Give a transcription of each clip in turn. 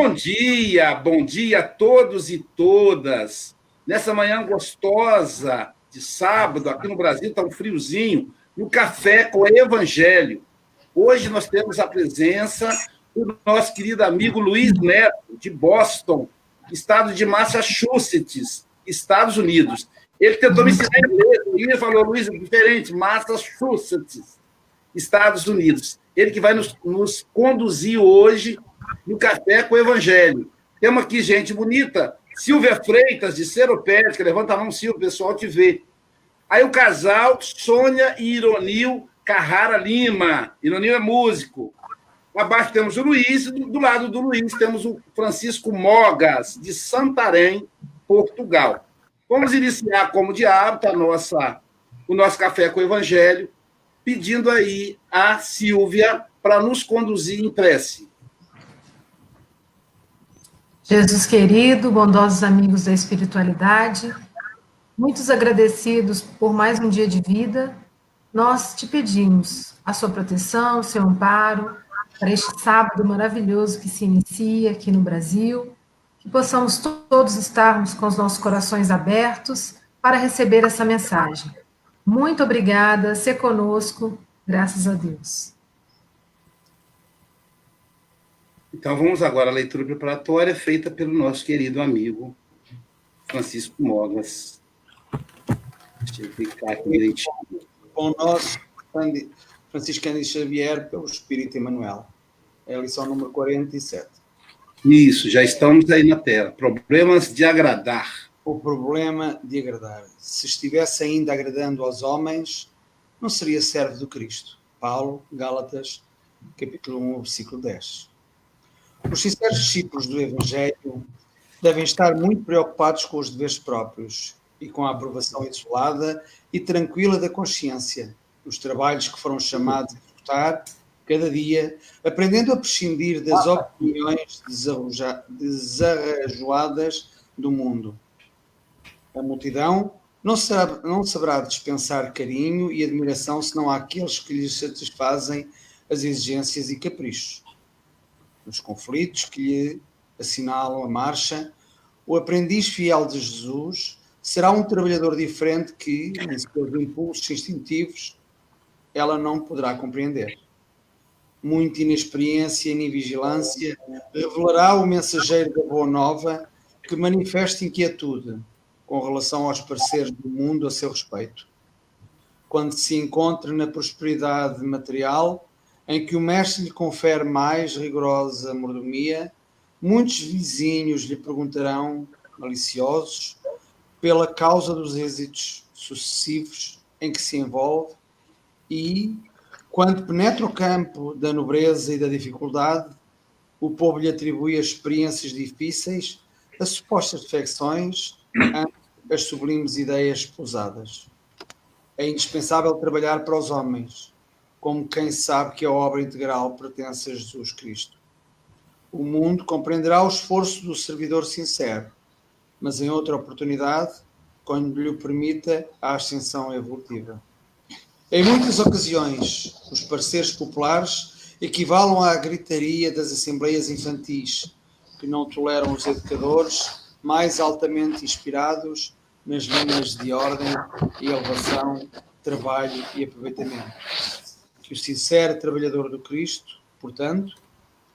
Bom dia, bom dia a todos e todas. Nessa manhã gostosa de sábado, aqui no Brasil está um friozinho, no café com o Evangelho. Hoje nós temos a presença do nosso querido amigo Luiz Neto, de Boston, estado de Massachusetts, Estados Unidos. Ele tentou me ensinar inglês, ele falou, Luiz, é diferente, Massachusetts, Estados Unidos. Ele que vai nos, nos conduzir hoje no Café com o Evangelho. Temos aqui gente bonita, Silvia Freitas, de Seropédica, levanta a mão, Silvia, o pessoal te vê. Aí o casal, Sônia e Ironil Carrara Lima. Ironil é músico. Abaixo temos o Luiz, do lado do Luiz temos o Francisco Mogas, de Santarém, Portugal. Vamos iniciar, como de hábito, a nossa, o nosso café com o Evangelho, pedindo aí a Silvia para nos conduzir em prece. Jesus querido, bondosos amigos da espiritualidade, muitos agradecidos por mais um dia de vida, nós te pedimos a sua proteção, o seu amparo para este sábado maravilhoso que se inicia aqui no Brasil, que possamos todos estarmos com os nossos corações abertos para receber essa mensagem. Muito obrigada, ser conosco, graças a Deus. Então vamos agora à leitura preparatória feita pelo nosso querido amigo Francisco Mogas. Deixa eu clicar aqui direitinho. Com o nosso Francisco Cândido Xavier, pelo Espírito Emanuel. É a lição número 47. Isso, já estamos aí na tela. Problemas de agradar. O problema de agradar. Se estivesse ainda agradando aos homens, não seria servo do Cristo. Paulo, Gálatas, capítulo 1, versículo 10. Os sinceros discípulos do Evangelho devem estar muito preocupados com os deveres próprios e com a aprovação isolada e tranquila da consciência, os trabalhos que foram chamados a executar cada dia, aprendendo a prescindir das opiniões desarrajoadas do mundo. A multidão não, será, não saberá dispensar carinho e admiração senão àqueles que lhes satisfazem as exigências e caprichos nos conflitos que lhe assinalam a marcha, o aprendiz fiel de Jesus será um trabalhador diferente que, em seus impulsos instintivos, ela não poderá compreender. Muita inexperiência e vigilância revelará o mensageiro da Boa Nova que manifesta inquietude com relação aos parceiros do mundo a seu respeito. Quando se encontra na prosperidade material, em que o mestre lhe confere mais rigorosa mordomia, muitos vizinhos lhe perguntarão, maliciosos, pela causa dos êxitos sucessivos em que se envolve e, quando penetra o campo da nobreza e da dificuldade, o povo lhe atribui as experiências difíceis, as supostas defecções, as sublimes ideias pousadas. É indispensável trabalhar para os homens, como quem sabe que a obra integral pertence a Jesus Cristo. O mundo compreenderá o esforço do servidor sincero, mas em outra oportunidade, quando lhe permita a ascensão evolutiva. Em muitas ocasiões, os pareceres populares equivalem à gritaria das assembleias infantis, que não toleram os educadores mais altamente inspirados nas linhas de ordem e elevação, trabalho e aproveitamento que o sincero trabalhador do Cristo, portanto,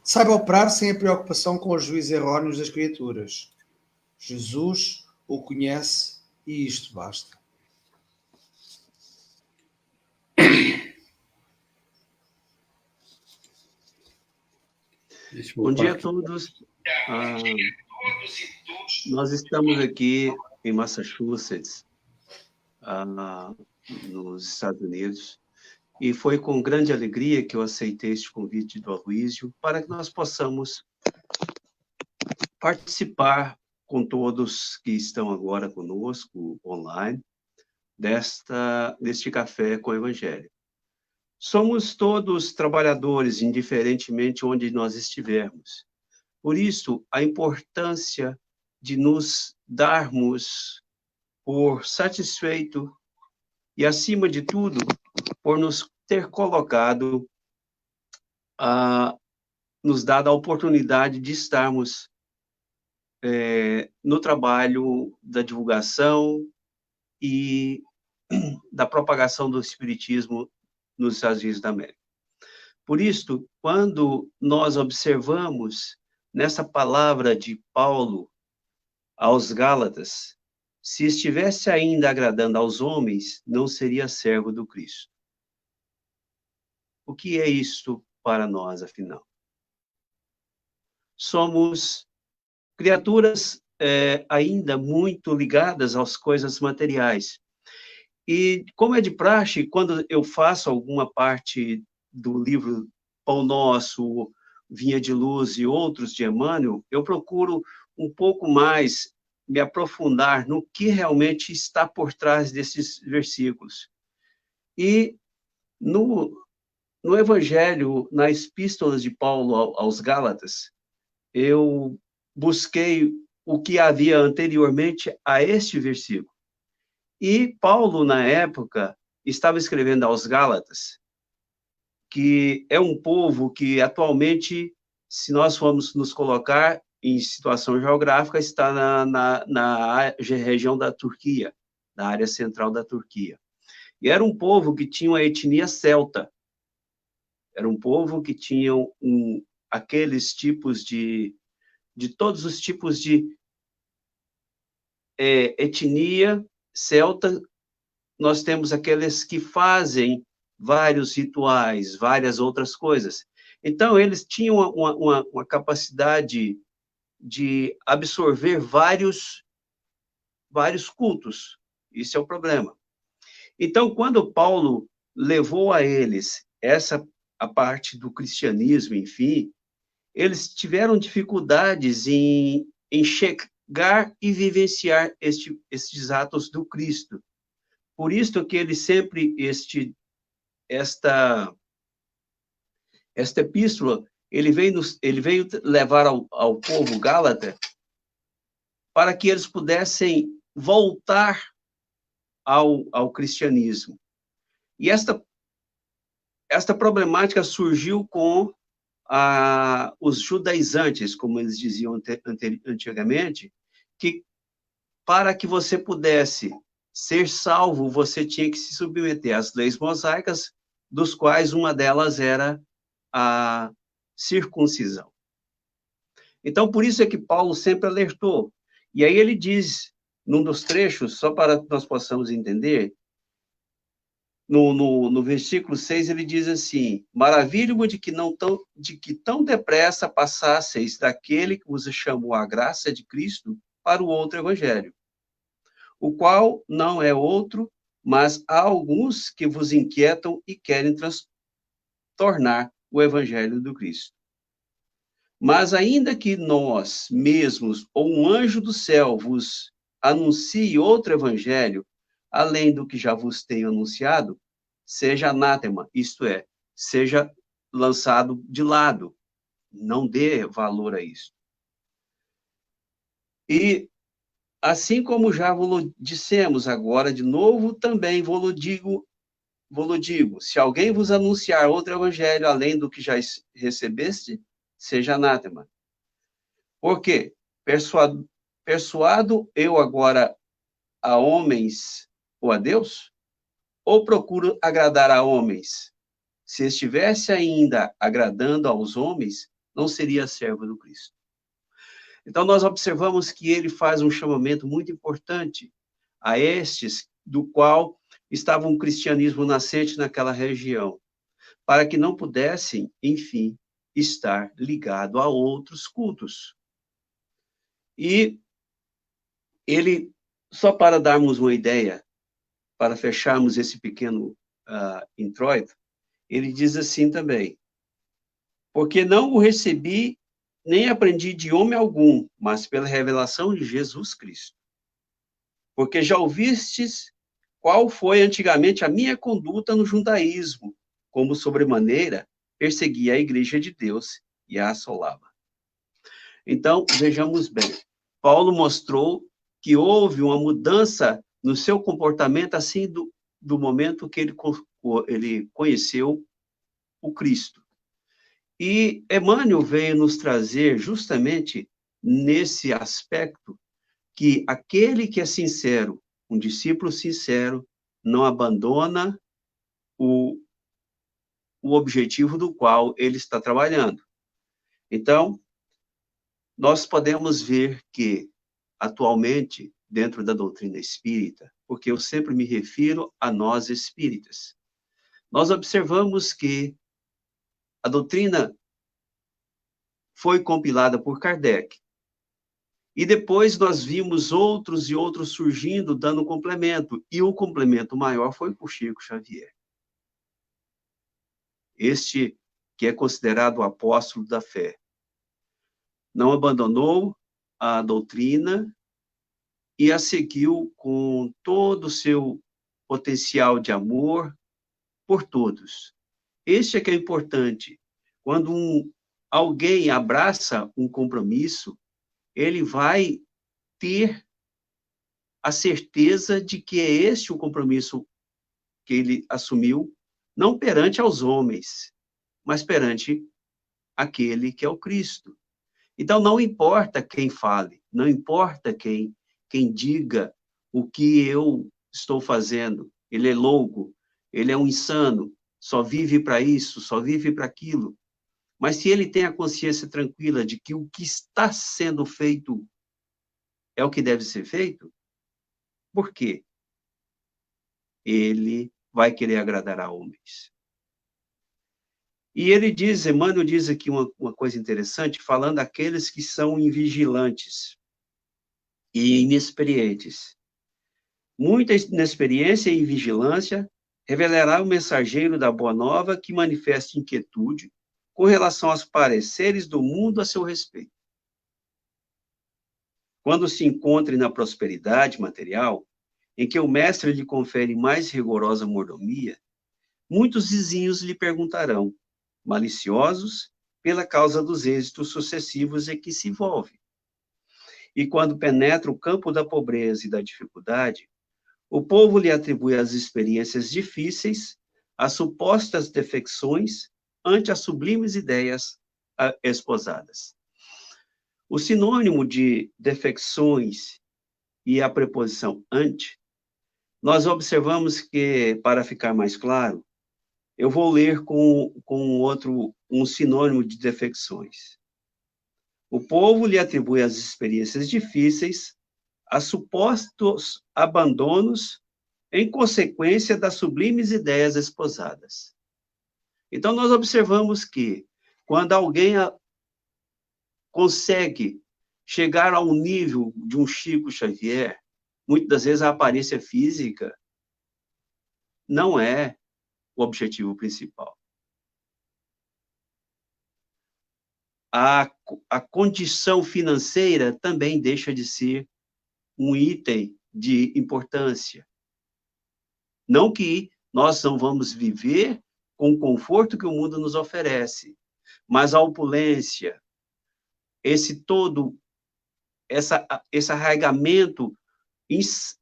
saiba operar sem a preocupação com os juízes erróneos das criaturas. Jesus o conhece e isto basta. Bom dia a todos. Ah, nós estamos aqui em Massachusetts, ah, nos Estados Unidos, e foi com grande alegria que eu aceitei este convite do Aloysio para que nós possamos participar com todos que estão agora conosco online desta deste café com o Evangelho. Somos todos trabalhadores, indiferentemente onde nós estivermos. Por isso, a importância de nos darmos por satisfeito e, acima de tudo, por nos ter colocado ah, nos dado a oportunidade de estarmos é, no trabalho da divulgação e da propagação do Espiritismo nos Estados Unidos da América. Por isso, quando nós observamos nessa palavra de Paulo aos Gálatas, se estivesse ainda agradando aos homens, não seria servo do Cristo. O que é isto para nós, afinal? Somos criaturas é, ainda muito ligadas às coisas materiais. E, como é de praxe, quando eu faço alguma parte do livro Pão Nosso, Vinha de Luz e outros de Emmanuel, eu procuro um pouco mais me aprofundar no que realmente está por trás desses versículos. E no, no Evangelho, nas epístolas de Paulo aos Gálatas, eu busquei o que havia anteriormente a este versículo. E Paulo, na época, estava escrevendo aos Gálatas, que é um povo que atualmente, se nós formos nos colocar em situação geográfica, está na, na, na região da Turquia, na área central da Turquia. E era um povo que tinha uma etnia celta. Era um povo que tinha um, aqueles tipos de de todos os tipos de é, etnia celta, nós temos aqueles que fazem vários rituais, várias outras coisas. Então, eles tinham uma, uma, uma capacidade de absorver vários, vários cultos. Isso é o problema. Então, quando Paulo levou a eles essa a parte do cristianismo, enfim, eles tiveram dificuldades em, chegar e vivenciar este, estes atos do Cristo. Por isso que ele sempre, este, esta, esta epístola, ele veio, nos, ele veio levar ao, ao povo gálata para que eles pudessem voltar ao, ao cristianismo. E esta, esta problemática surgiu com a, os judaizantes, como eles diziam antigamente, que para que você pudesse ser salvo, você tinha que se submeter às leis mosaicas, dos quais uma delas era a circuncisão. Então, por isso é que Paulo sempre alertou. E aí ele diz, num dos trechos, só para que nós possamos entender, no, no, no versículo 6, ele diz assim: Maravilho-me de que não tão, de que tão depressa passasseis daquele que vos chamou a graça de Cristo para o outro evangelho, o qual não é outro, mas há alguns que vos inquietam e querem tornar o evangelho do Cristo. Mas ainda que nós mesmos ou um anjo do céu vos anuncie outro evangelho, além do que já vos tenho anunciado, seja anátema, isto é, seja lançado de lado. Não dê valor a isso. E assim como já dissemos agora de novo, também vos digo, vos digo, se alguém vos anunciar outro evangelho além do que já recebeste, seja anátema. Por quê? Persuado, persuado eu agora a homens ou a Deus? Ou procuro agradar a homens? Se estivesse ainda agradando aos homens, não seria servo do Cristo. Então, nós observamos que ele faz um chamamento muito importante a estes do qual estava um cristianismo nascente naquela região, para que não pudessem, enfim, estar ligado a outros cultos. E ele, só para darmos uma ideia, para fecharmos esse pequeno uh, introito, ele diz assim também: Porque não o recebi nem aprendi de homem algum, mas pela revelação de Jesus Cristo. Porque já ouvistes qual foi antigamente a minha conduta no judaísmo, como sobremaneira perseguia a igreja de Deus e a assolava. Então, vejamos bem. Paulo mostrou que houve uma mudança no seu comportamento, assim, do, do momento que ele, ele conheceu o Cristo. E Emmanuel veio nos trazer justamente nesse aspecto que aquele que é sincero, um discípulo sincero, não abandona o, o objetivo do qual ele está trabalhando. Então, nós podemos ver que, atualmente, dentro da doutrina espírita, porque eu sempre me refiro a nós espíritas, nós observamos que a doutrina foi compilada por Kardec. E depois nós vimos outros e outros surgindo, dando complemento. E o complemento maior foi por Chico Xavier. Este que é considerado o apóstolo da fé. Não abandonou a doutrina e a seguiu com todo o seu potencial de amor, por todos. Este é que é importante. Quando um, alguém abraça um compromisso, ele vai ter a certeza de que é este o compromisso que ele assumiu, não perante aos homens, mas perante aquele que é o Cristo. Então não importa quem fale, não importa quem quem diga o que eu estou fazendo, ele é louco, ele é um insano, só vive para isso, só vive para aquilo. Mas se ele tem a consciência tranquila de que o que está sendo feito é o que deve ser feito, por quê? Ele vai querer agradar a homens. E ele diz, Emmanuel diz aqui uma, uma coisa interessante, falando daqueles que são invigilantes e inexperientes. Muita inexperiência e vigilância revelará o mensageiro da boa nova que manifeste inquietude com relação aos pareceres do mundo a seu respeito. Quando se encontre na prosperidade material, em que o mestre lhe confere mais rigorosa mordomia, muitos vizinhos lhe perguntarão, maliciosos, pela causa dos êxitos sucessivos em que se envolve. E quando penetra o campo da pobreza e da dificuldade, o povo lhe atribui as experiências difíceis, as supostas defecções, ante as sublimes ideias ah, esposadas. O sinônimo de defecções e a preposição ante, nós observamos que, para ficar mais claro, eu vou ler com, com outro, um sinônimo de defecções. O povo lhe atribui as experiências difíceis, a supostos abandonos em consequência das sublimes ideias esposadas. Então, nós observamos que, quando alguém consegue chegar ao nível de um Chico Xavier, muitas das vezes a aparência física não é o objetivo principal. A, a condição financeira também deixa de ser um item de importância. Não que nós não vamos viver com o conforto que o mundo nos oferece, mas a opulência, esse todo, essa, esse arraigamento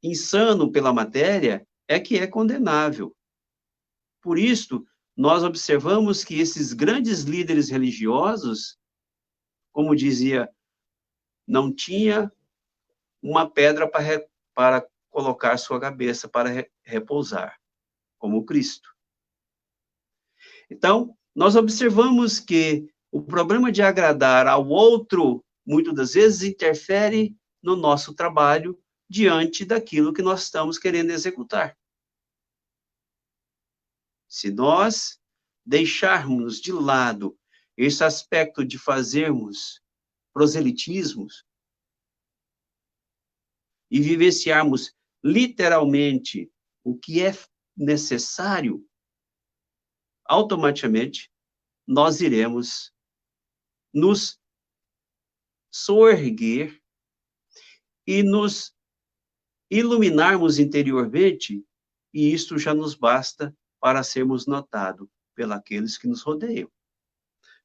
insano pela matéria é que é condenável. Por isso, nós observamos que esses grandes líderes religiosos, como dizia, não tinha uma pedra para, para colocar sua cabeça para repousar, como Cristo. Então, nós observamos que o problema de agradar ao outro, muitas das vezes, interfere no nosso trabalho diante daquilo que nós estamos querendo executar. Se nós deixarmos de lado esse aspecto de fazermos proselitismos, e vivenciarmos literalmente o que é necessário, automaticamente nós iremos nos soerguer e nos iluminarmos interiormente, e isto já nos basta para sermos notados pelos que nos rodeiam.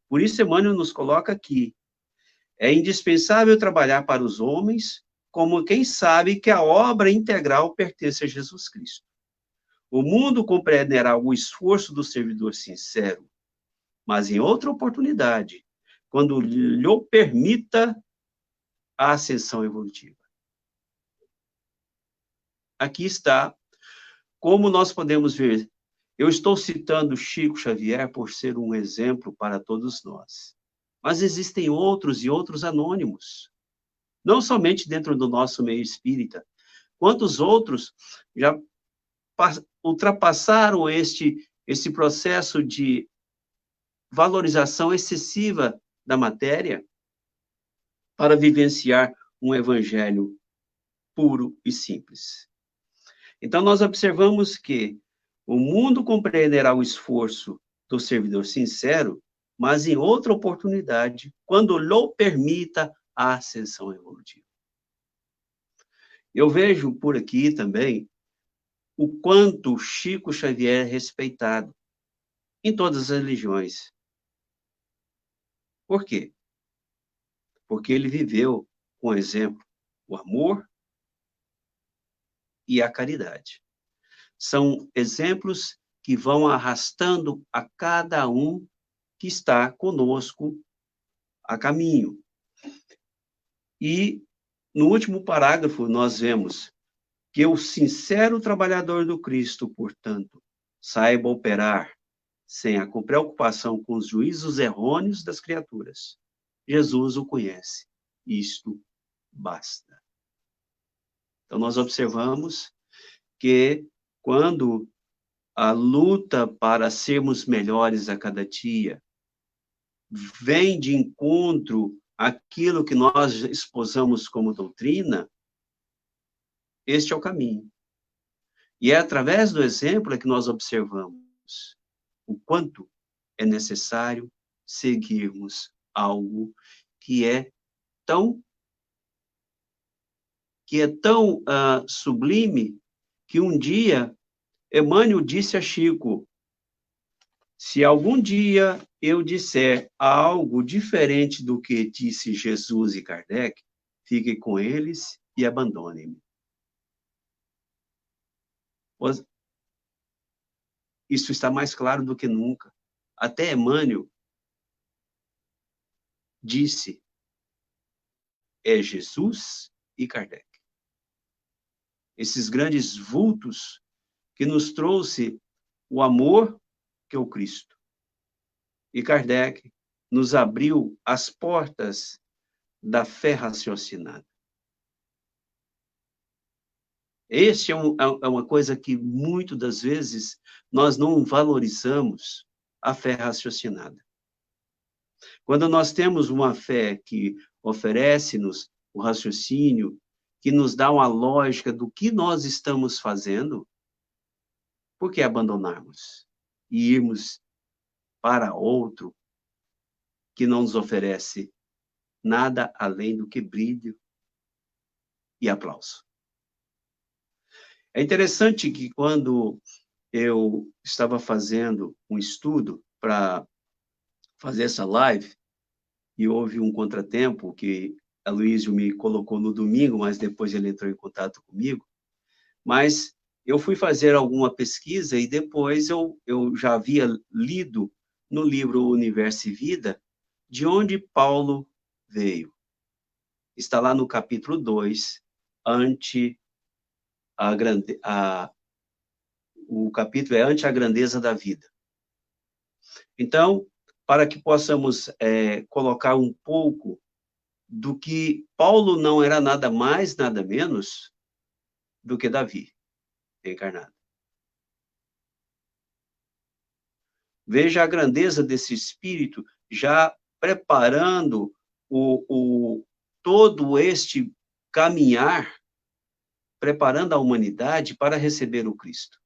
Por isso, Emmanuel nos coloca aqui: é indispensável trabalhar para os homens como quem sabe que a obra integral pertence a Jesus Cristo. O mundo compreenderá o esforço do servidor sincero mas em outra oportunidade, quando lhe permita a ascensão evolutiva. Aqui está como nós podemos ver. Eu estou citando Chico Xavier por ser um exemplo para todos nós. Mas existem outros e outros anônimos. Não somente dentro do nosso meio espírita. Quantos outros já ultrapassaram este, este processo de valorização excessiva da matéria para vivenciar um evangelho puro e simples. Então, nós observamos que o mundo compreenderá o esforço do servidor sincero, mas em outra oportunidade, quando lhe permita a ascensão evolutiva. Eu vejo por aqui também o quanto Chico Xavier é respeitado em todas as religiões. Por quê? Porque ele viveu com exemplo o amor e a caridade. São exemplos que vão arrastando a cada um que está conosco a caminho. E no último parágrafo nós vemos que o sincero trabalhador do Cristo, portanto, saiba operar sem a preocupação com os juízos errôneos das criaturas. Jesus o conhece. Isto basta. Então, nós observamos que quando a luta para sermos melhores a cada dia vem de encontro àquilo que nós esposamos como doutrina, este é o caminho. E é através do exemplo que nós observamos o quanto é necessário seguirmos algo que é tão que é tão uh, sublime que um dia Emmanuel disse a Chico: se algum dia eu disser algo diferente do que disse Jesus e Kardec, fique com eles e abandone-me. Isso está mais claro do que nunca. Até Emmanuel disse: é Jesus e Kardec esses grandes vultos que nos trouxe o amor que é o Cristo. E Kardec nos abriu as portas da fé raciocinada. Este é, um, é, é uma coisa que muitas das vezes nós não valorizamos a fé raciocinada. Quando nós temos uma fé que oferece-nos o raciocínio, que nos dá uma lógica do que nós estamos fazendo, por que abandonarmos e irmos para outro que não nos oferece nada além do que brilho e aplauso? É interessante que quando eu estava fazendo um estudo para fazer essa live, e houve um contratempo que Aloysio me colocou no domingo, mas depois ele entrou em contato comigo. Mas eu fui fazer alguma pesquisa e depois eu, eu já havia lido no livro Universo e Vida de onde Paulo veio. Está lá no capítulo 2, ante a grande, a, o capítulo é ante a grandeza da vida. Então, para que possamos é, colocar um pouco do que Paulo não era nada mais, nada menos do que Davi encarnado. Veja a grandeza desse espírito já preparando o, o todo este caminhar, preparando a humanidade para receber o Cristo.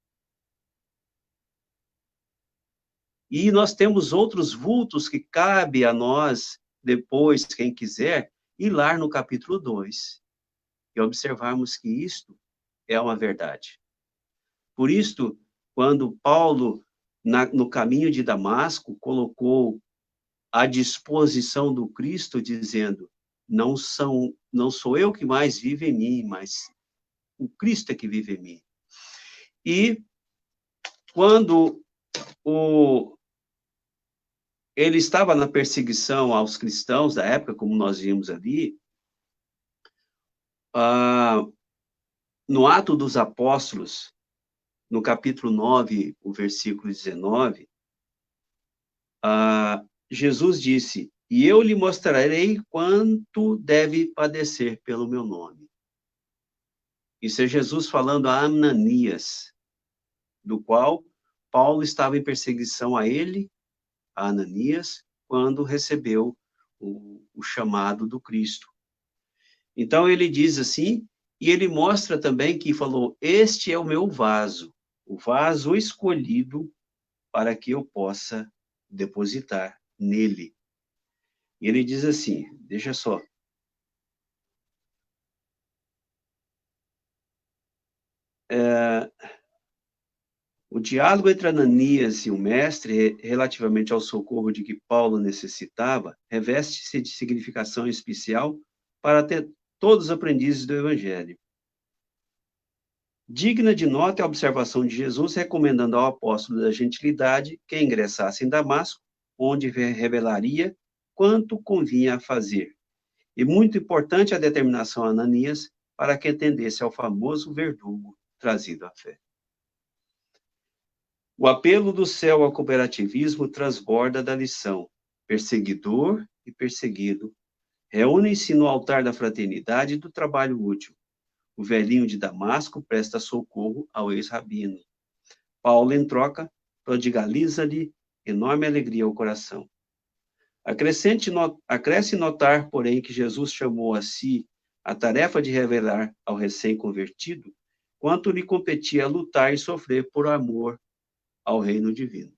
E nós temos outros vultos que cabe a nós depois, quem quiser, lá no capítulo 2 e observarmos que isto é uma verdade. Por isto, quando Paulo, na, no caminho de Damasco, colocou à disposição do Cristo, dizendo: não, são, não sou eu que mais vive em mim, mas o Cristo é que vive em mim. E quando o, ele estava na perseguição aos cristãos da época, como nós vimos ali, ah, no Ato dos Apóstolos, no capítulo 9, o versículo 19, ah, Jesus disse: E eu lhe mostrarei quanto deve padecer pelo meu nome. Isso é Jesus falando a Ananias, do qual Paulo estava em perseguição a ele, a Ananias, quando recebeu o, o chamado do Cristo. Então ele diz assim, e ele mostra também que falou: Este é o meu vaso, o vaso escolhido para que eu possa depositar nele. E ele diz assim: Deixa só. É, o diálogo entre Ananias e o mestre, relativamente ao socorro de que Paulo necessitava, reveste-se de significação especial para ter todos os aprendizes do Evangelho. Digna de nota é a observação de Jesus recomendando ao apóstolo da gentilidade que ingressasse em Damasco, onde revelaria quanto convinha fazer. E muito importante a determinação a Ananias para que atendesse ao famoso verdugo trazido à fé. O apelo do céu ao cooperativismo transborda da lição: perseguidor e perseguido Reúnem-se no altar da fraternidade e do trabalho útil. O velhinho de Damasco presta socorro ao ex-rabino. Paulo, em troca, prodigaliza-lhe enorme alegria ao coração. Acresce notar, porém, que Jesus chamou a si a tarefa de revelar ao recém-convertido quanto lhe competia lutar e sofrer por amor ao reino divino.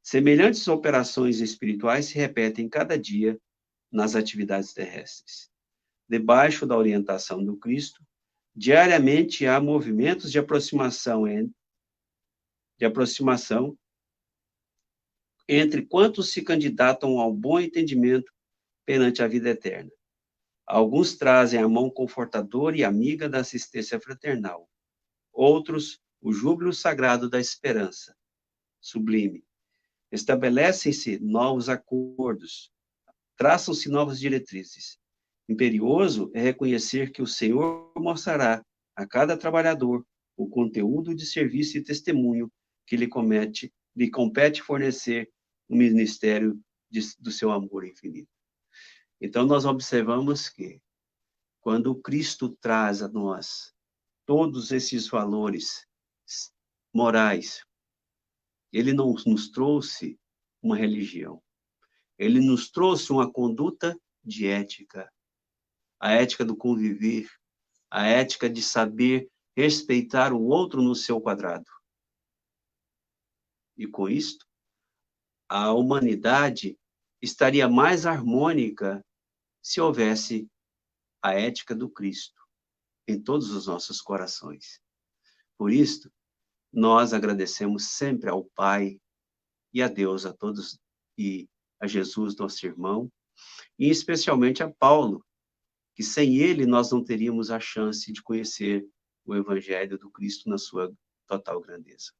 Semelhantes operações espirituais se repetem cada dia nas atividades terrestres. Debaixo da orientação do Cristo, diariamente há movimentos de aproximação de aproximação entre quantos se candidatam ao bom entendimento perante a vida eterna. Alguns trazem a mão confortadora e amiga da assistência fraternal. Outros, o júbilo sagrado da esperança. Sublime. Estabelecem-se novos acordos, traçam-se novas diretrizes. Imperioso é reconhecer que o Senhor mostrará a cada trabalhador o conteúdo de serviço e testemunho que lhe, comete, lhe compete fornecer no ministério de, do seu amor infinito. Então, nós observamos que, quando Cristo traz a nós todos esses valores morais, ele não nos trouxe uma religião. Ele nos trouxe uma conduta de ética, a ética do conviver, a ética de saber respeitar o outro no seu quadrado. E com isto, a humanidade estaria mais harmônica se houvesse a ética do Cristo em todos os nossos corações. Por isto, nós agradecemos sempre ao Pai e a Deus, a todos e a Jesus, nosso irmão, e especialmente a Paulo, que sem ele nós não teríamos a chance de conhecer o Evangelho do Cristo na sua total grandeza.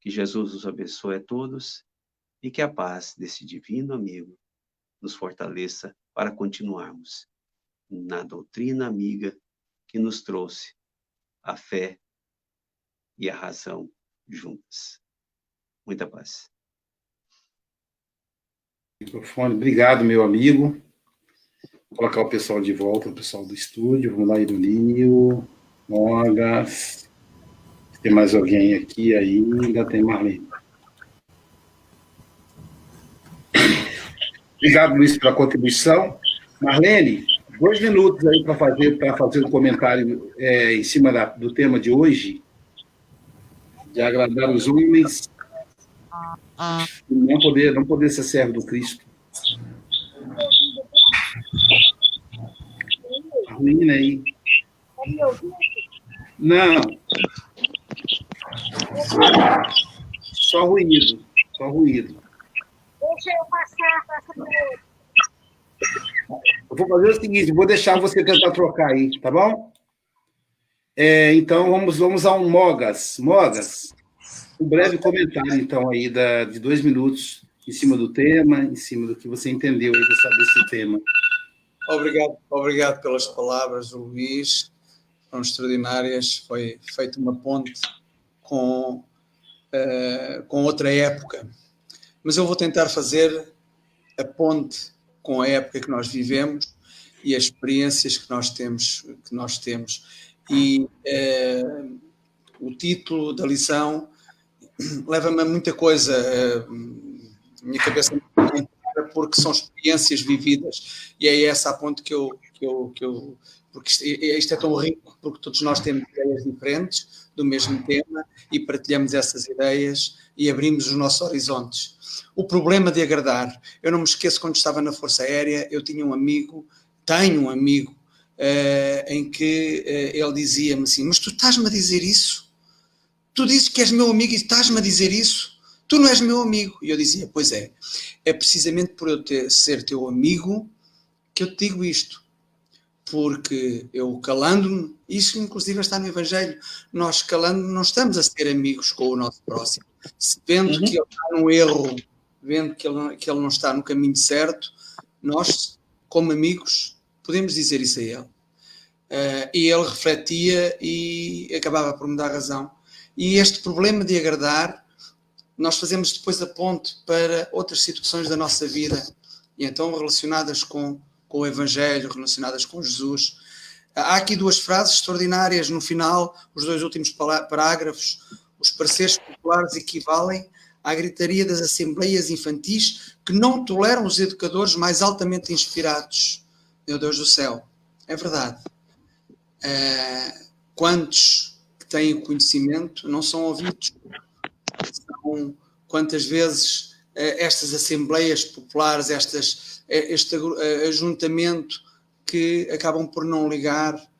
Que Jesus os abençoe a todos e que a paz desse divino amigo nos fortaleça para continuarmos na doutrina amiga que nos trouxe a fé e a razão juntas. Muita paz. Microfone. Obrigado, meu amigo. Vou colocar o pessoal de volta, o pessoal do estúdio. Vamos lá, Ironio, Mogas. Tem mais alguém aqui ainda? Tem Marlene. Obrigado, Luiz, pela contribuição. Marlene, dois minutos aí para fazer, fazer um comentário é, em cima da, do tema de hoje, de agradar os homens não poder, não poder ser servo do Cristo. Tá ruim aí. Não. Só ruído. Só ruído. Deixa eu passar, passa Eu vou fazer o seguinte, vou deixar você tentar trocar aí, tá bom? É, então vamos, vamos a um Mogas. Mogas, um breve comentário, então, aí da, de dois minutos em cima do tema, em cima do que você entendeu aí desse tema. Obrigado, obrigado pelas palavras, Luís. Foram extraordinárias. Foi feita uma ponte com, uh, com outra época. Mas eu vou tentar fazer a ponte com a época que nós vivemos e as experiências que nós temos. Que nós temos. E uh, o título da lição leva-me a muita coisa. Uh, minha cabeça porque são experiências vividas e é essa a ponto que eu, que eu, que eu porque isto, isto, é tão rico, porque todos nós temos ideias diferentes do mesmo tema e partilhamos essas ideias e abrimos os nossos horizontes. O problema de agradar, eu não me esqueço quando estava na Força Aérea, eu tinha um amigo, tenho um amigo, em que uh, ele dizia-me assim: Mas tu estás-me a dizer isso? Tu dizes que és meu amigo e estás-me a dizer isso? tu não és meu amigo. E eu dizia, pois é, é precisamente por eu ter, ser teu amigo que eu te digo isto. Porque eu calando-me, isso inclusive está no Evangelho, nós calando não estamos a ser amigos com o nosso próximo. Vendo uhum. que ele está no erro, vendo que ele, que ele não está no caminho certo, nós, como amigos, podemos dizer isso a ele. Uh, e ele refletia e acabava por me dar razão. E este problema de agradar nós fazemos depois a ponte para outras situações da nossa vida, e então relacionadas com, com o Evangelho, relacionadas com Jesus. Há aqui duas frases extraordinárias no final, os dois últimos parágrafos. Os pareceres populares equivalem à gritaria das assembleias infantis que não toleram os educadores mais altamente inspirados. Meu Deus do céu, é verdade. Uh, quantos que têm o conhecimento não são ouvidos? com quantas vezes eh, estas assembleias populares, estas, eh, este eh, ajuntamento que acabam por não ligar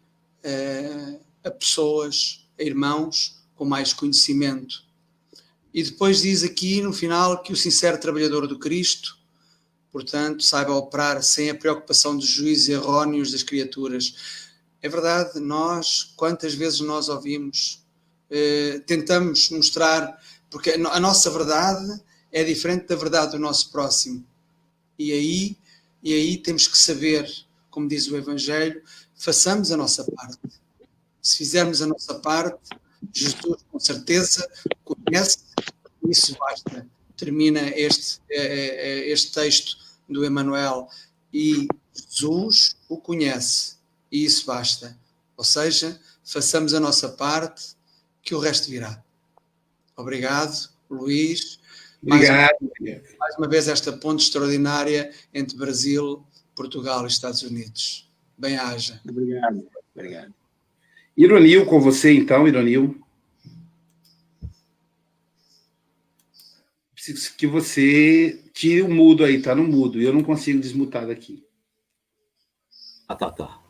a pessoas, a irmãos com mais conhecimento. E depois diz aqui no final que o sincero trabalhador do Cristo, portanto, saiba operar sem a preocupação dos juízes errôneos das criaturas. É verdade, nós, quantas vezes nós ouvimos, eh, tentamos mostrar porque a nossa verdade é diferente da verdade do nosso próximo. E aí, e aí temos que saber, como diz o Evangelho, façamos a nossa parte. Se fizermos a nossa parte, Jesus com certeza conhece, isso basta. Termina este, é, é, é, este texto do Emanuel e Jesus o conhece e isso basta. Ou seja, façamos a nossa parte que o resto virá. Obrigado, Luís. Obrigado. Mais, mais uma vez esta ponte extraordinária entre Brasil, Portugal e Estados Unidos. Bem-haja. Obrigado. Obrigado. Ironil com você, então, Ironil. Preciso que você tire o mudo aí, tá no mudo. Eu não consigo desmutar daqui. Ah, tá, tá.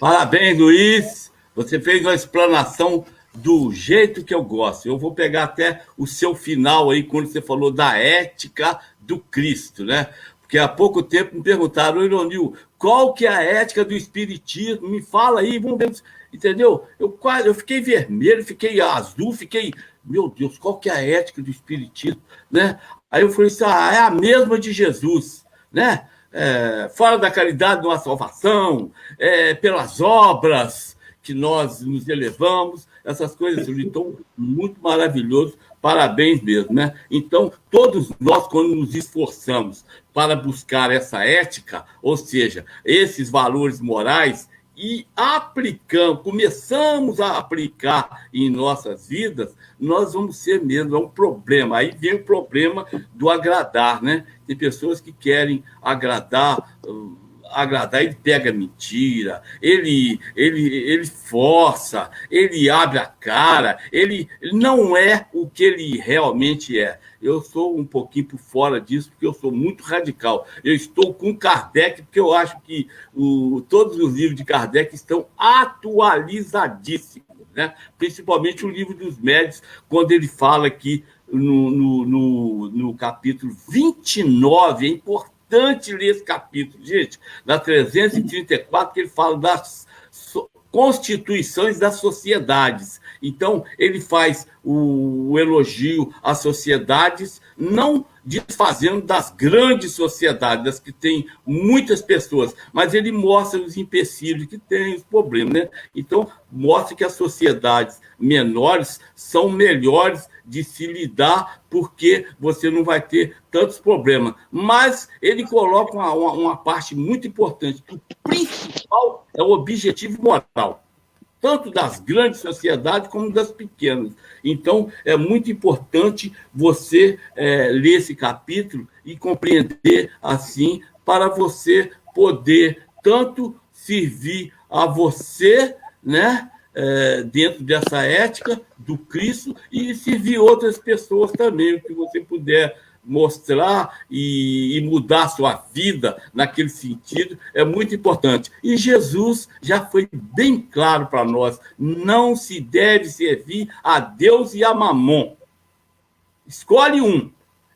Parabéns, Luiz. Você fez uma explanação do jeito que eu gosto. Eu vou pegar até o seu final aí, quando você falou da ética do Cristo, né? Porque há pouco tempo me perguntaram, Ironil, qual que é a ética do Espiritismo? Me fala aí, vamos ver. Entendeu? Eu quase, eu fiquei vermelho, fiquei azul, fiquei, meu Deus, qual que é a ética do Espiritismo, né? Aí eu falei assim, ah, é a mesma de Jesus, né? É, fora da caridade não há salvação, é, pelas obras que nós nos elevamos, essas coisas, então, muito maravilhoso, parabéns mesmo, né? Então, todos nós, quando nos esforçamos para buscar essa ética, ou seja, esses valores morais, e aplicamos, começamos a aplicar em nossas vidas, nós vamos ser mesmo, é um problema. Aí vem o problema do agradar, né? Tem pessoas que querem agradar agradar, ele pega mentira, ele, ele, ele força, ele abre a cara, ele não é que ele realmente é. Eu sou um pouquinho por fora disso, porque eu sou muito radical. Eu estou com Kardec, porque eu acho que o, todos os livros de Kardec estão atualizadíssimos, né? principalmente o livro dos médios, quando ele fala aqui no, no, no, no capítulo 29, é importante importante ler esse capítulo, gente, na 334, que ele fala das constituições das sociedades. Então, ele faz o, o elogio às sociedades, não desfazendo das grandes sociedades, das que têm muitas pessoas, mas ele mostra os empecilhos que tem, os problemas. Né? Então, mostra que as sociedades menores são melhores de se lidar, porque você não vai ter tantos problemas. Mas ele coloca uma, uma, uma parte muito importante. O principal é o objetivo moral tanto das grandes sociedades como das pequenas. Então, é muito importante você é, ler esse capítulo e compreender assim, para você poder tanto servir a você, né? É, dentro dessa ética do Cristo e servir outras pessoas também, o que você puder mostrar e, e, mudar sua vida naquele sentido é muito importante. E Jesus já foi bem claro para nós: não se deve servir a Deus e a Mamon. Escolhe um.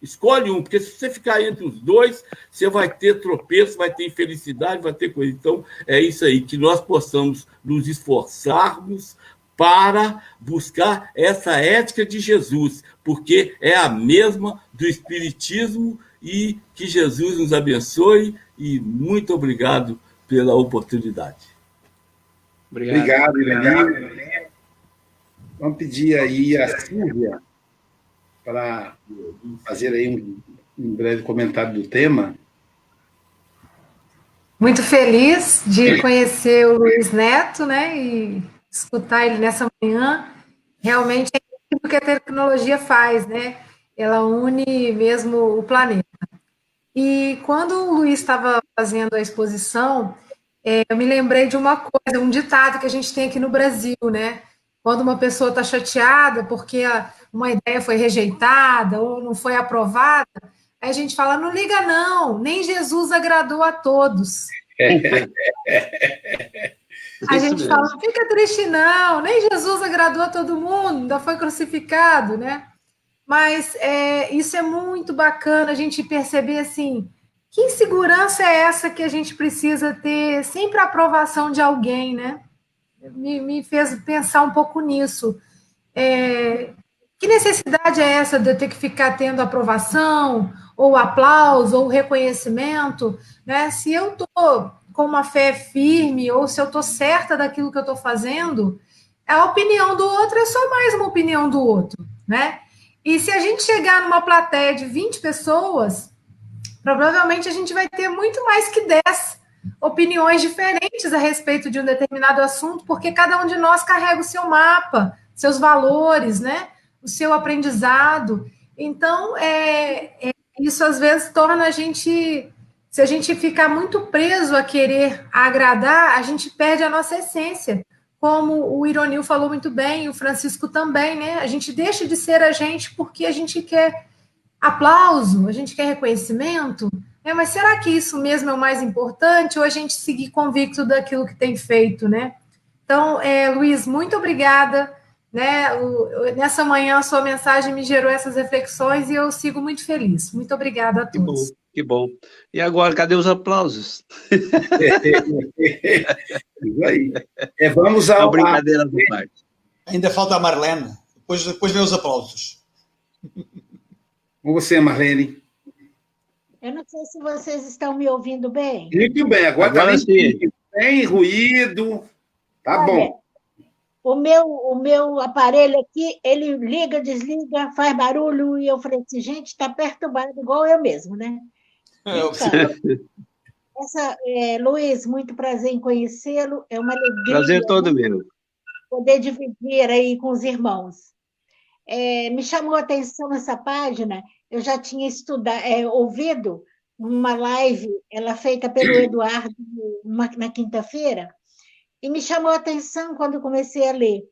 Escolhe um, porque se você ficar entre os dois, você vai ter tropeço, vai ter infelicidade, vai ter coisa. Então, é isso aí, que nós possamos nos esforçarmos para buscar essa ética de Jesus, porque é a mesma do Espiritismo e que Jesus nos abençoe e muito obrigado pela oportunidade. Obrigado, obrigado Vamos pedir aí a Silvia para fazer aí um, um breve comentário do tema. Muito feliz de conhecer o Luiz Neto, né? E escutar ele nessa manhã, realmente é o que a tecnologia faz, né? Ela une mesmo o planeta. E quando o Luiz estava fazendo a exposição, é, eu me lembrei de uma coisa, um ditado que a gente tem aqui no Brasil, né? Quando uma pessoa está chateada porque uma ideia foi rejeitada ou não foi aprovada, aí a gente fala: não liga, não, nem Jesus agradou a todos. A gente mesmo. fala, não fica triste não, nem Jesus agradou a todo mundo, ainda foi crucificado, né? Mas é, isso é muito bacana a gente perceber assim, que insegurança é essa que a gente precisa ter sempre a aprovação de alguém, né? Me, me fez pensar um pouco nisso. É, que necessidade é essa de eu ter que ficar tendo aprovação, ou aplauso, ou reconhecimento, né? Se eu estou com uma fé firme ou se eu estou certa daquilo que eu estou fazendo, a opinião do outro é só mais uma opinião do outro, né? E se a gente chegar numa plateia de 20 pessoas, provavelmente a gente vai ter muito mais que 10 opiniões diferentes a respeito de um determinado assunto, porque cada um de nós carrega o seu mapa, seus valores, né? O seu aprendizado. Então, é, é isso às vezes torna a gente se a gente ficar muito preso a querer agradar, a gente perde a nossa essência. Como o Ironil falou muito bem, o Francisco também, né? A gente deixa de ser a gente porque a gente quer aplauso, a gente quer reconhecimento. É, mas será que isso mesmo é o mais importante ou a gente seguir convicto daquilo que tem feito, né? Então, é, Luiz, muito obrigada. Né? Nessa manhã, a sua mensagem me gerou essas reflexões e eu sigo muito feliz. Muito obrigada a todos. Que bom. E agora, cadê os aplausos? Isso aí. É, vamos ao. brincadeira do parte. Ainda falta a Marlene. Depois, depois vem os aplausos. Com você, Marlene. Eu não sei se vocês estão me ouvindo bem. Muito bem, agora, tá agora tá bem, Sem ruído. Tá Olha, bom. O meu, o meu aparelho aqui, ele liga, desliga, faz barulho, e eu falei assim, gente, está perturbado, igual eu mesmo, né? É, essa, é, Luiz, muito prazer em conhecê-lo. É uma alegria. Prazer todo meu. Poder dividir aí com os irmãos. É, me chamou a atenção essa página. Eu já tinha estudado, é, ouvido uma live, ela feita pelo Eduardo uma, na quinta-feira, e me chamou a atenção quando comecei a ler.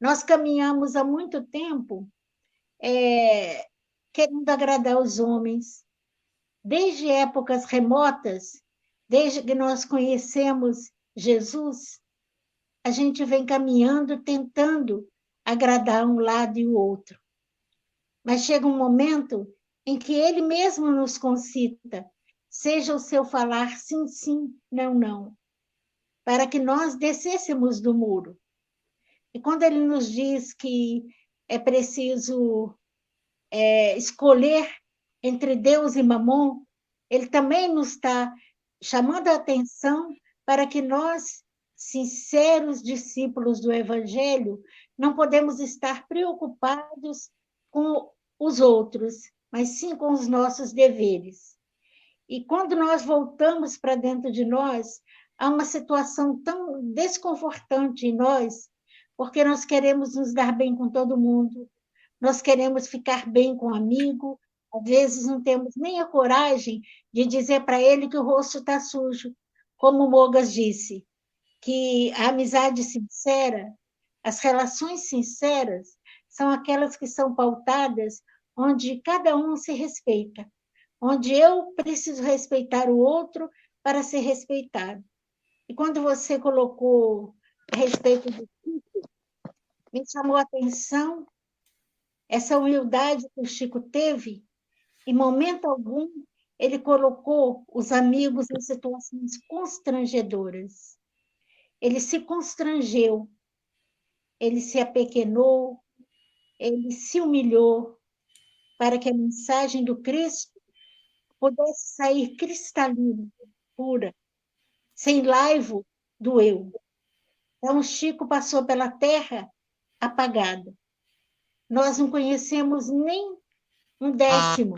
Nós caminhamos há muito tempo é, querendo agradar os homens, desde épocas remotas, desde que nós conhecemos Jesus, a gente vem caminhando, tentando agradar um lado e o outro. Mas chega um momento em que ele mesmo nos concita, seja o seu falar sim, sim, não, não, para que nós descêssemos do muro. E quando ele nos diz que é preciso é, escolher entre Deus e Mamon, ele também nos está chamando a atenção para que nós, sinceros discípulos do Evangelho, não podemos estar preocupados com os outros, mas sim com os nossos deveres. E quando nós voltamos para dentro de nós, há uma situação tão desconfortante em nós, porque nós queremos nos dar bem com todo mundo, nós queremos ficar bem com um amigo, às vezes não temos nem a coragem de dizer para ele que o rosto está sujo, como Mogas disse, que a amizade sincera, as relações sinceras, são aquelas que são pautadas onde cada um se respeita, onde eu preciso respeitar o outro para ser respeitado. E quando você colocou a respeito do Chico, me chamou a atenção essa humildade que o Chico teve, em momento algum ele colocou os amigos em situações constrangedoras. Ele se constrangeu, ele se apequenou, ele se humilhou para que a mensagem do Cristo pudesse sair cristalina, pura, sem laivo do eu. Então, Chico passou pela terra apagado. Nós não conhecemos nem um décimo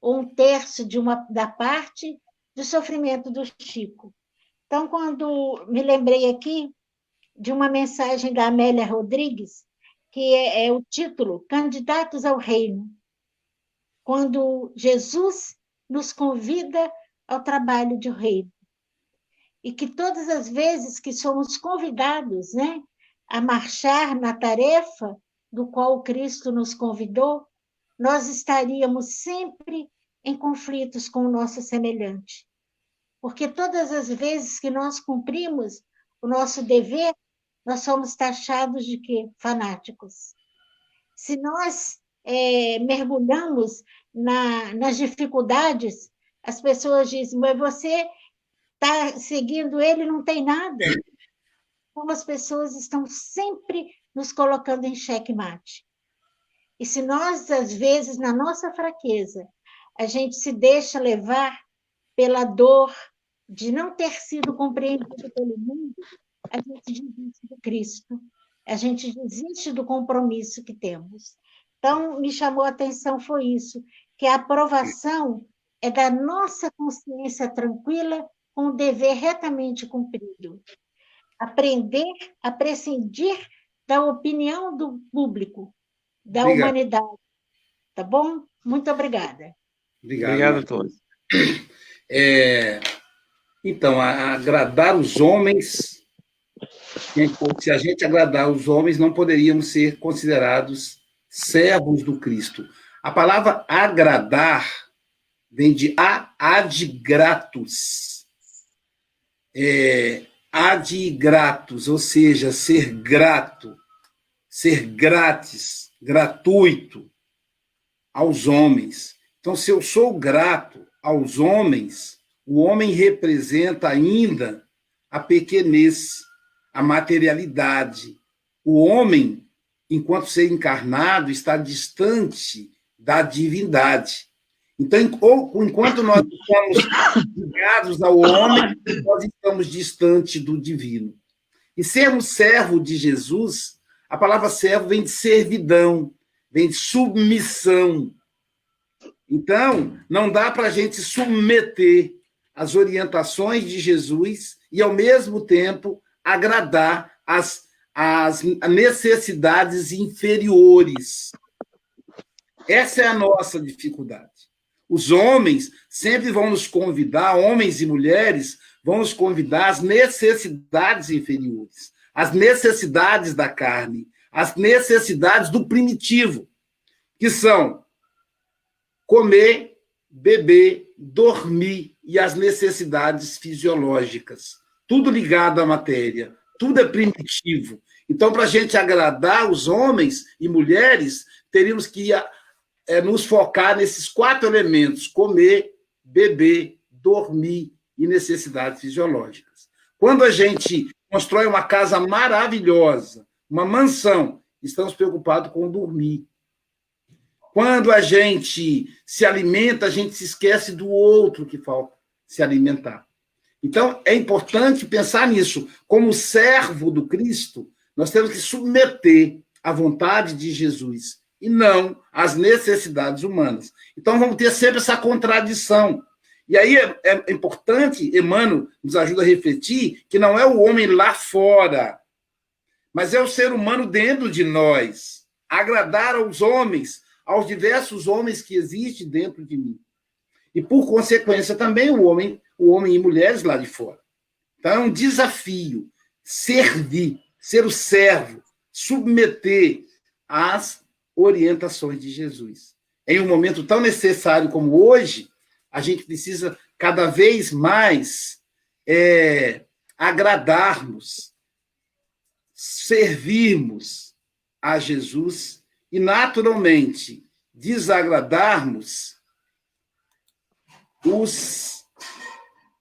ou um terço de uma, da parte do sofrimento do Chico. Então, quando me lembrei aqui de uma mensagem da Amélia Rodrigues, que é, é o título Candidatos ao Reino, quando Jesus nos convida ao trabalho de reino. E que todas as vezes que somos convidados né, a marchar na tarefa do qual Cristo nos convidou, nós estaríamos sempre em conflitos com o nosso semelhante. Porque todas as vezes que nós cumprimos o nosso dever, nós somos taxados de quê? Fanáticos. Se nós é, mergulhamos na, nas dificuldades, as pessoas dizem, mas você está seguindo ele, não tem nada. Como as pessoas estão sempre nos colocando em xeque-mate. E se nós, às vezes, na nossa fraqueza, a gente se deixa levar pela dor de não ter sido compreendido pelo mundo, a gente desiste do Cristo, a gente desiste do compromisso que temos. Então, me chamou a atenção foi isso, que a aprovação é da nossa consciência tranquila com o dever retamente cumprido. Aprender a prescindir da opinião do público, da Obrigado. humanidade. Tá bom? Muito obrigada. Obrigado, Obrigado a todos. É, então, agradar os homens, se a gente agradar os homens, não poderíamos ser considerados servos do Cristo. A palavra agradar vem de a ad gratus. É, ad gratus, ou seja, ser grato, ser grátis, gratuito aos homens. Então, se eu sou grato aos homens, o homem representa ainda a pequenez, a materialidade. O homem, enquanto ser encarnado, está distante da divindade. Então, enquanto nós estamos ligados ao homem, nós estamos distante do divino. E sermos servo de Jesus, a palavra servo vem de servidão, vem de submissão. Então, não dá para a gente submeter as orientações de Jesus e, ao mesmo tempo, agradar as, as necessidades inferiores. Essa é a nossa dificuldade. Os homens sempre vão nos convidar, homens e mulheres, vão nos convidar às necessidades inferiores, às necessidades da carne, às necessidades do primitivo, que são comer, beber, dormir e as necessidades fisiológicas. Tudo ligado à matéria, tudo é primitivo. Então, para a gente agradar os homens e mulheres, teríamos que é, nos focar nesses quatro elementos: comer, beber, dormir e necessidades fisiológicas. Quando a gente constrói uma casa maravilhosa, uma mansão, estamos preocupados com dormir. Quando a gente se alimenta, a gente se esquece do outro que falta se alimentar. Então, é importante pensar nisso. Como servo do Cristo, nós temos que submeter à vontade de Jesus e não às necessidades humanas. Então, vamos ter sempre essa contradição. E aí é, é importante, Emmanuel nos ajuda a refletir, que não é o homem lá fora, mas é o ser humano dentro de nós. Agradar aos homens, aos diversos homens que existem dentro de mim. E, por consequência, também o homem, o homem e mulheres lá de fora. Então, é um desafio servir, ser o servo, submeter às orientações de Jesus. Em um momento tão necessário como hoje, a gente precisa cada vez mais é, agradarmos, servirmos a Jesus e, naturalmente, desagradarmos os,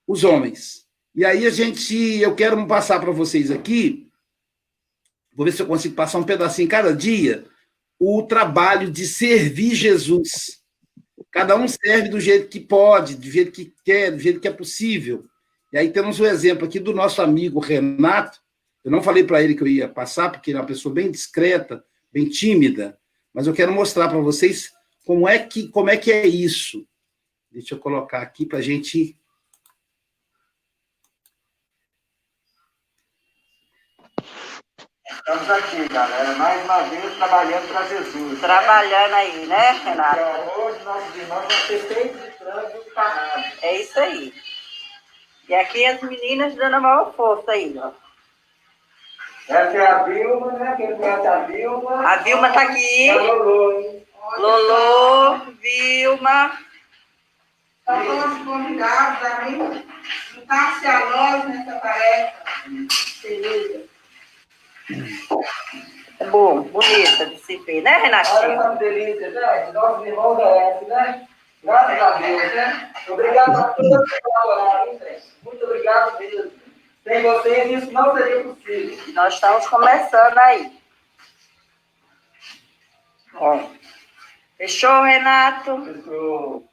os homens. E aí a gente, eu quero passar para vocês aqui, vou ver se eu consigo passar um pedacinho cada dia, o trabalho de servir Jesus. Cada um serve do jeito que pode, do jeito que quer, do jeito que é possível. E aí temos o um exemplo aqui do nosso amigo Renato. Eu não falei para ele que eu ia passar, porque ele é uma pessoa bem discreta, bem tímida, mas eu quero mostrar para vocês como é que como é que é isso. Deixa eu colocar aqui para a gente Estamos aqui, galera, mais uma vez trabalhando para Jesus. Trabalhando aí, né, Renato? Então, hoje nossos irmãos vão ser feitos de frango empanado. É isso aí. E aqui as meninas dando a maior força aí, ó. Essa é a Vilma, né? Quem conhece a Vilma? A Vilma tá aqui. A Lolo, hein? Lolo, Vilma. São todos convidados a mim, juntar-se a nós nessa tarefa. Beleza. É bom, bonita de se ver, né, Olha Renatinho? essa delícia, né? Nossos irmãos merecem, né? Graças a Deus, né? Obrigado a todos que colaboraram, hein, gente? Muito obrigado mesmo. Sem vocês, isso não seria possível. Nós estamos começando aí. Ó. Fechou, Renato? Pessoal.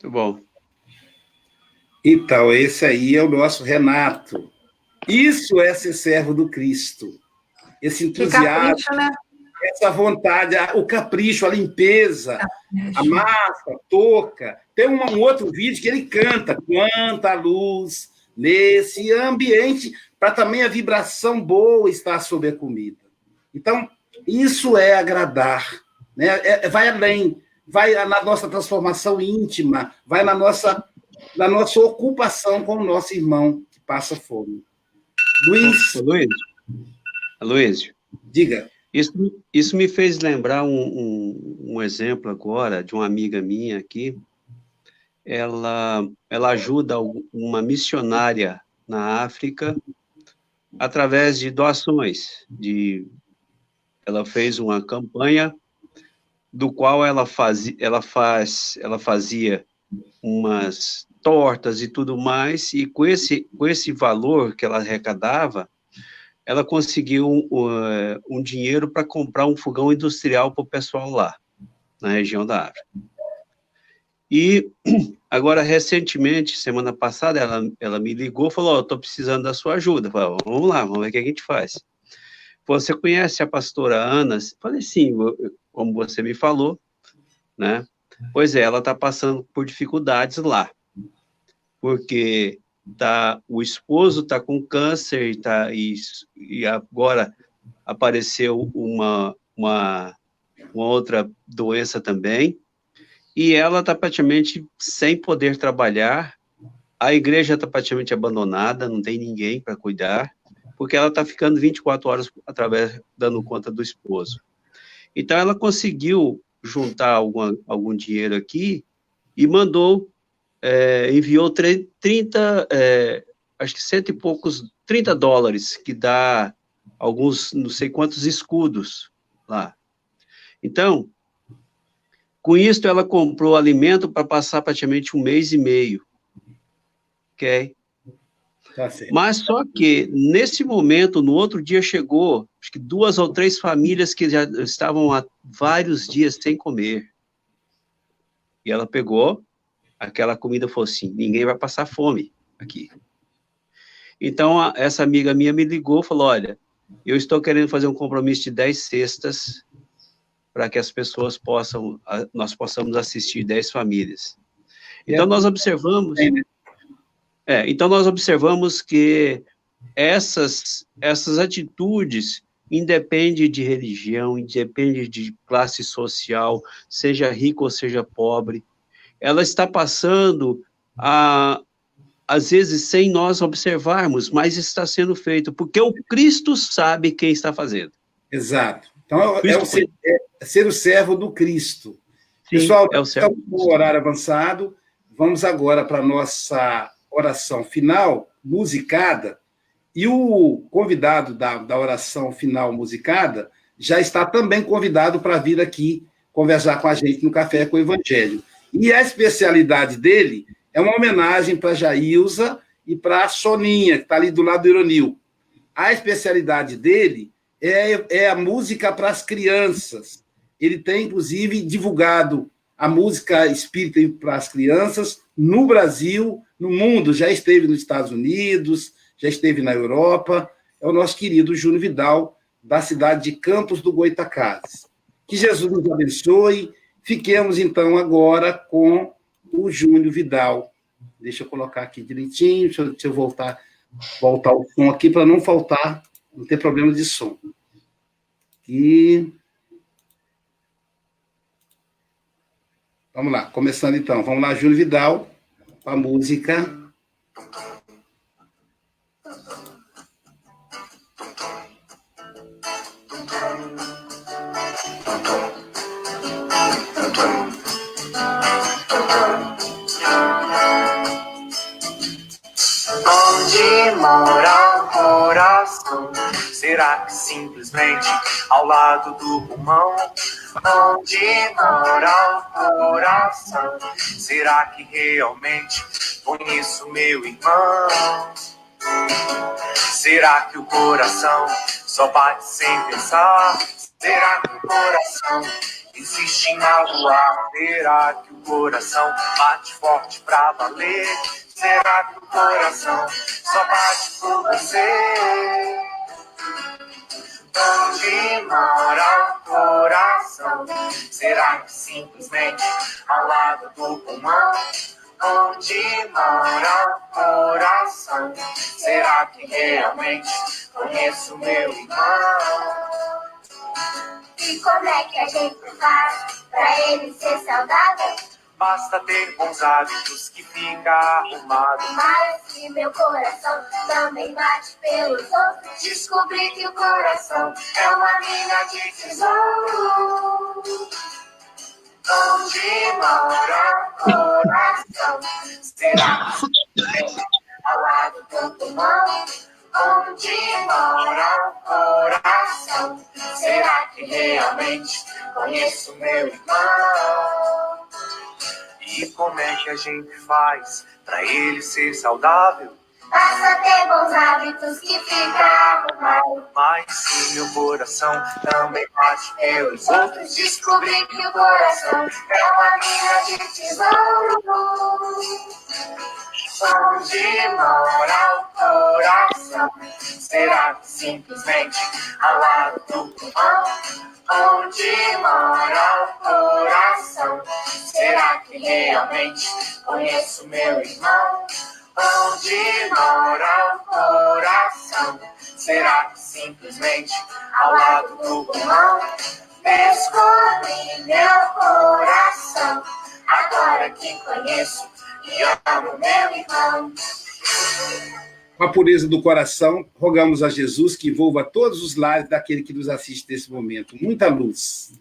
Muito bom. Então, esse aí é o nosso Renato. Isso é ser servo do Cristo. Esse entusiasmo, capricho, né? essa vontade, o capricho, a limpeza, a massa, a touca. Tem um, um outro vídeo que ele canta, quanta luz nesse ambiente, para também a vibração boa estar sobre a comida. Então, isso é agradar, né? É- vai além, vai na nossa transformação íntima, vai na nossa, na nossa ocupação com o nosso irmão que passa fome. Luiz, Luiz, Luiz, diga. isso, isso me fez lembrar um, um, um exemplo agora de uma amiga minha aqui. Ela, ela ajuda uma missionária na África através de doações. De, ela fez uma campanha do qual ela, fazia, ela, faz, ela fazia umas tortas e tudo mais, e com esse, com esse valor que ela arrecadava, ela conseguiu uh, um dinheiro para comprar um fogão industrial para o pessoal lá, na região da África. E agora, recentemente, semana passada, ela, ela me ligou e falou: oh, estou precisando da sua ajuda. Falei, vamos lá, vamos ver o que a gente faz. Você conhece a pastora Ana? Falei, sim, como você me falou, né? Pois é, ela está passando por dificuldades lá, porque tá, o esposo está com câncer tá, e, e agora apareceu uma, uma, uma outra doença também, e ela está praticamente sem poder trabalhar, a igreja está praticamente abandonada, não tem ninguém para cuidar, porque ela está ficando 24 horas através, dando conta do esposo. Então, ela conseguiu juntar alguma, algum dinheiro aqui e mandou, é, enviou 30, é, acho que cento e poucos, 30 dólares, que dá alguns, não sei quantos escudos lá. Então, com isso, ela comprou alimento para passar praticamente um mês e meio. Ok? Tá Mas só que, nesse momento, no outro dia chegou, acho que duas ou três famílias que já estavam há vários dias sem comer. E ela pegou aquela comida e falou assim: ninguém vai passar fome aqui. Então, essa amiga minha me ligou falou: olha, eu estou querendo fazer um compromisso de 10 cestas para que as pessoas possam, a, nós possamos assistir 10 famílias. Então, nós observamos. É, então, nós observamos que essas, essas atitudes independe de religião, independe de classe social, seja rico ou seja pobre, ela está passando a, às vezes sem nós observarmos, mas está sendo feito, porque o Cristo sabe quem está fazendo. Exato. Então, é, o ser, é ser, o servo do Cristo. Sim, Pessoal, é o servo estamos no horário avançado, vamos agora para a nossa oração final, musicada, e o convidado da, da oração final musicada já está também convidado para vir aqui conversar com a gente no Café com o Evangelho. E a especialidade dele é uma homenagem para Jailza e para a Soninha, que está ali do lado do Ironil. A especialidade dele é, é a música para as crianças. Ele tem, inclusive, divulgado a música espírita para as crianças no Brasil, no mundo. Já esteve nos Estados Unidos, já esteve na Europa. É o nosso querido Júnior Vidal, da cidade de Campos do Goitacazes. Que Jesus nos abençoe. Fiquemos, então, agora com o Júnior Vidal. Deixa eu colocar aqui direitinho, deixa eu, deixa eu voltar, voltar o som aqui para não faltar, não ter problema de som. E vamos lá, começando então. Vamos lá, Júnior Vidal, com a música. Será que simplesmente ao lado do pulmão? Onde mora o coração? Será que realmente conheço meu irmão? Será que o coração só bate sem pensar? Será que o coração existe na lua? Será que o coração bate forte pra valer? Será que o coração só bate por você? Onde mora o coração? Será que simplesmente ao lado do pulmão? Onde mora o coração? Será que realmente conheço meu irmão? E como é que a gente faz pra ele ser saudável? Basta ter bons hábitos que fica arrumado. Mas se meu coração também bate pelos outros, descobri que o coração é uma mina de tesouro. Onde mora o coração? Será que ao lado do pulmão? Onde mora o coração? Será que realmente conheço meu irmão? E como é que a gente faz pra ele ser saudável? Basta ter bons hábitos que fica arrumado. Mas se meu coração também bate pelos outros, descobri que o coração é uma mina de tesouro. Onde mora o coração? Será que simplesmente ao lado do pulmão? Onde mora o coração? Será que realmente conheço meu irmão? Onde mora o coração? Será que simplesmente ao lado do pulmão? Descobri meu coração, agora que conheço e amo meu irmão. Com a pureza do coração, rogamos a Jesus que envolva todos os lares daquele que nos assiste nesse momento. Muita luz.